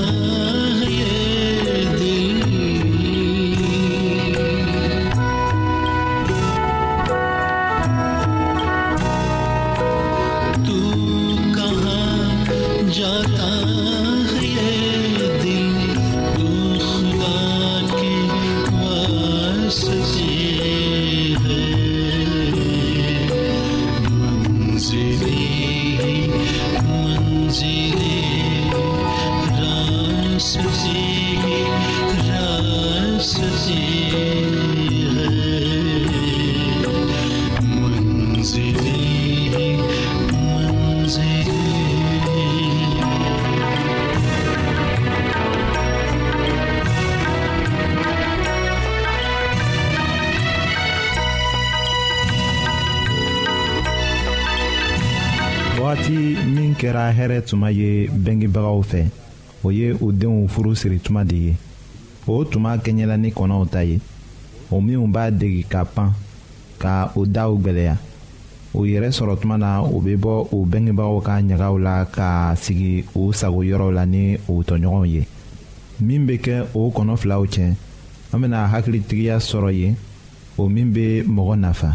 love. wagati min kɛra hɛrɛ tuma ye bengebagaw fɛ o ye u denw furu siri tuma de ye o tuma kɛɲɛla ni kɔnɔw ta ye o minw b'a degi ka pan ka o daw gwɛlɛya o yɛrɛ sɔrɔ tuma na o bɛ bɔ o bengebagaw ka ɲagaw la ka sigi o sagoyɔrɔw la ni o tɔɲɔgɔnw ye min bɛ kɛ o kɔnɔ filaw cɛ an bɛna hakilitigiya sɔrɔ yen o min bɛ mɔgɔ nafa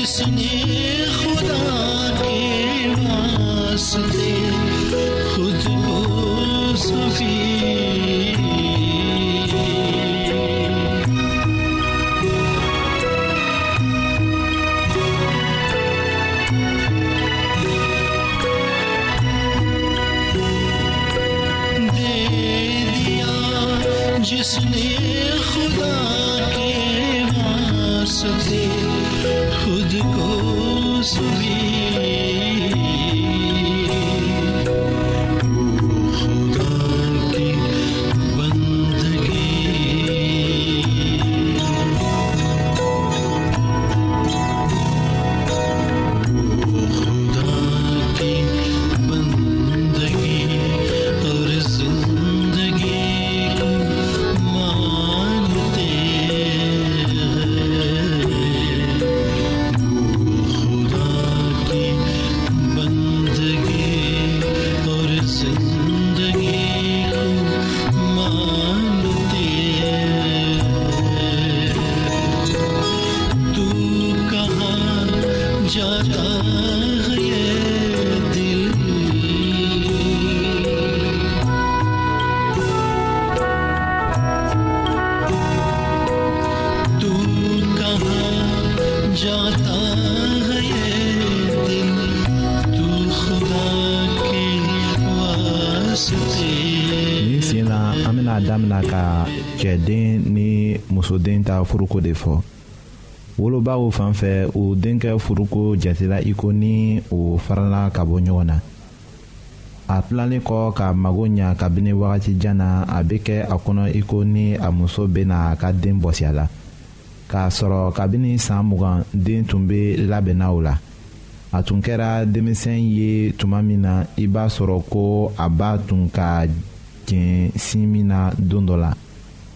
Yüzüne furuko de fɔ wolobaw fan fɛ u denkɛ furuko jatela i ko ni o farala ka bɔ ɲɔgɔn na a tilalen kɔ ka mago ɲa kabini wagatijan na a bɛ kɛ a kɔnɔ i ni a muso bɛ a ka den bɔsi a la k'a sɔrɔ kabini san mugan den tun bɛ labɛnna o la a tun kɛra denmisɛn ye tuma min na i b'a sɔrɔ ko a ba tun ka jɛn sin min na don dɔ la.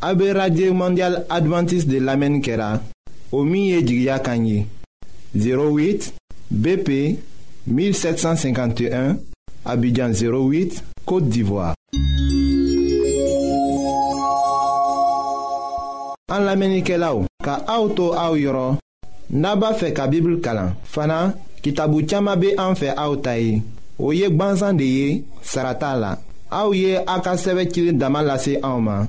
A be radye mondyal Adventist de lamen kera O miye jigya kanyi 08 BP 1751 Abidjan 08, Kote d'Ivoire An lamenike la ou Ka aoutou aou yoron Naba fe ka bibl kalan Fana, ki tabou tchama be anfe aoutayi Ou yek banzan de ye, sarata la A ou ye akaseve chile damalase aouman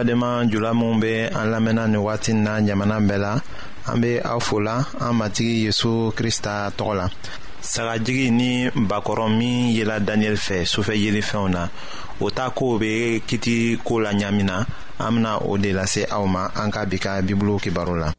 an jula minw be an lamɛnna ni wagati na jamana bɛɛ la an be aw fola an matigi yezu krista tɔgɔ la sagajigi ni bakɔrɔ min yela daniyɛli fɛ sufɛ yelifɛnw na o ta kow be kiti koo la ɲaamin na an bena o de lase aw ma an ka bi ka bibulu kibaru la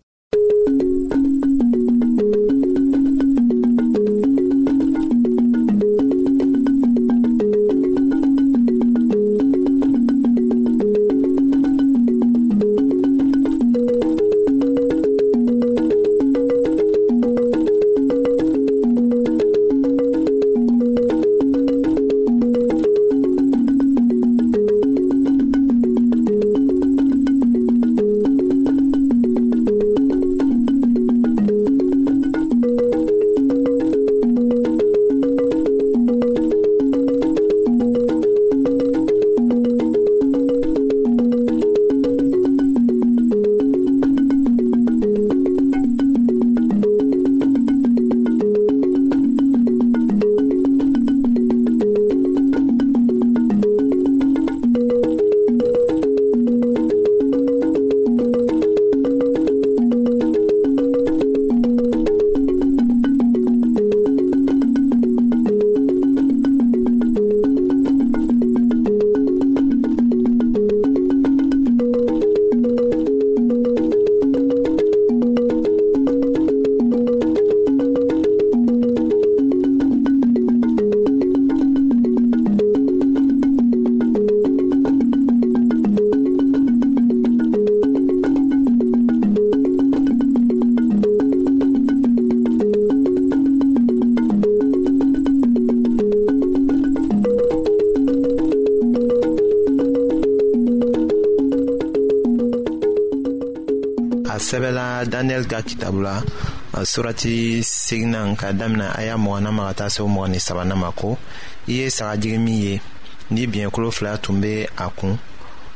sɛbɛla daniyɛli ka kitabu la uh, surati seginan ka damina a y'a mɔgɔna ma ka taa se o e sabana ma ko i ye sagajigi min ye ni biɲɛkolo fila tun be a kun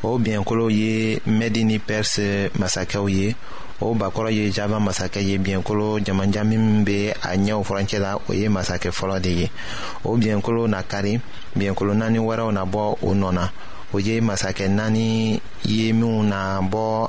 o biɲɛkolow ye mɛdi ni pɛrisi masakɛw ye o bakɔrɔ ye java masakɛ ye biɲɛkolo jamanjan min be a ɲɛw furancɛ la o ye masakɛ fɔlɔ de ye o biɲɛkolo na kari biɲɛkolo naani wɛrɛw na bɔ o nɔ na o ye masakɛ naani ye minw na bɔ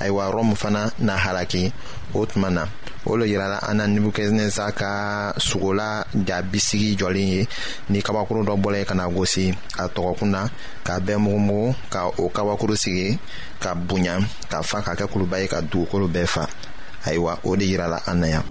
ayiwa rɔmu fana na halaki o tuma na o lo yirala an na nebukadneza ka ja bisigi jɔlen ye ni kabakuru dɔ bɔla ye ka na gosi a tɔgɔkun na k'a bɛɛ mugumugu ka o kabakuru sigi ka bonya ka fa k'a kɛ kuluba ye ka dugukolo bɛɛ fa ayiwa o de yirala an na yan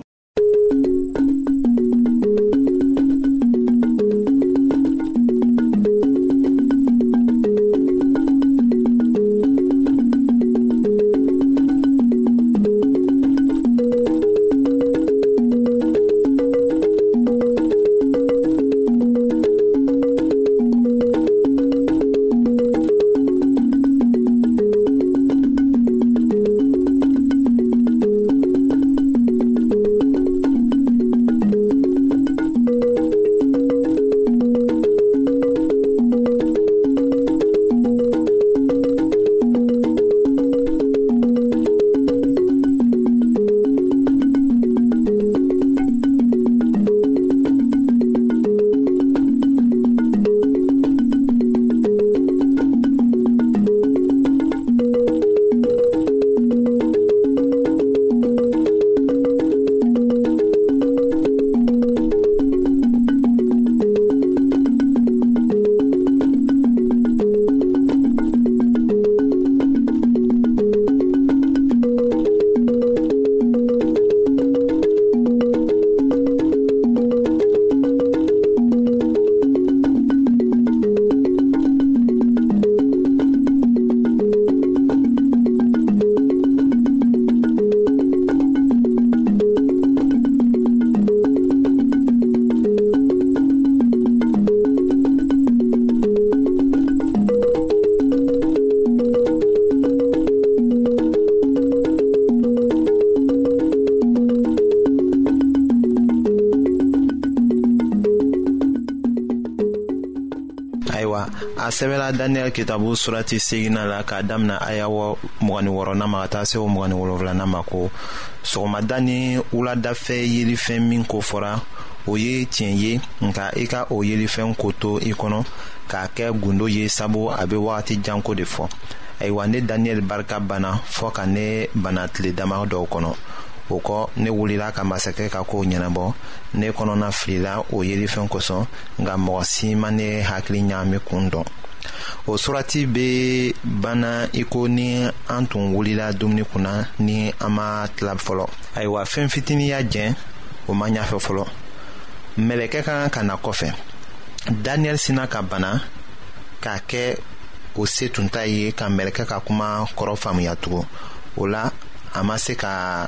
a sɛbɛla daniyɛli kitabu surati segina la k'a damina aya mgni wɔrɔna ma ka taa se o mgni wolonfilana ma ko sɔgɔmada ni wuladafɛ yelifɛn min ko fɔra o ye tiɲɛ ye nka i ka o yelifɛn ko to i kɔnɔ k'a kɛ gundo ye sabu a be wagati janko de fɔ ayiwa ne daniyɛli barika banna fɔɔ ka ne bana tile dama dɔw kɔnɔ o kɔ ne wulila ka masakɛ ka kow ɲɛnabɔ ne kɔnɔna filila o yelifɛn kosɔn nka mɔgɔ si ma ne hakili ɲaami kun dɔn o surati be banna i ko ni an tun wulila dumuni kunna ni an ma tila fɔlɔ ayiwa fɛɛn fitini y'a jɛn o ma ɲafɛ fɔlɔ mɛlɛkɛ ka kan ka na kɔfɛ daniyɛli sina ka bana k'a kɛ o se tun ta ye ka mɛlɛkɛ ka kuma kɔrɔ faamuya tugun o la a ma se ka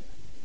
08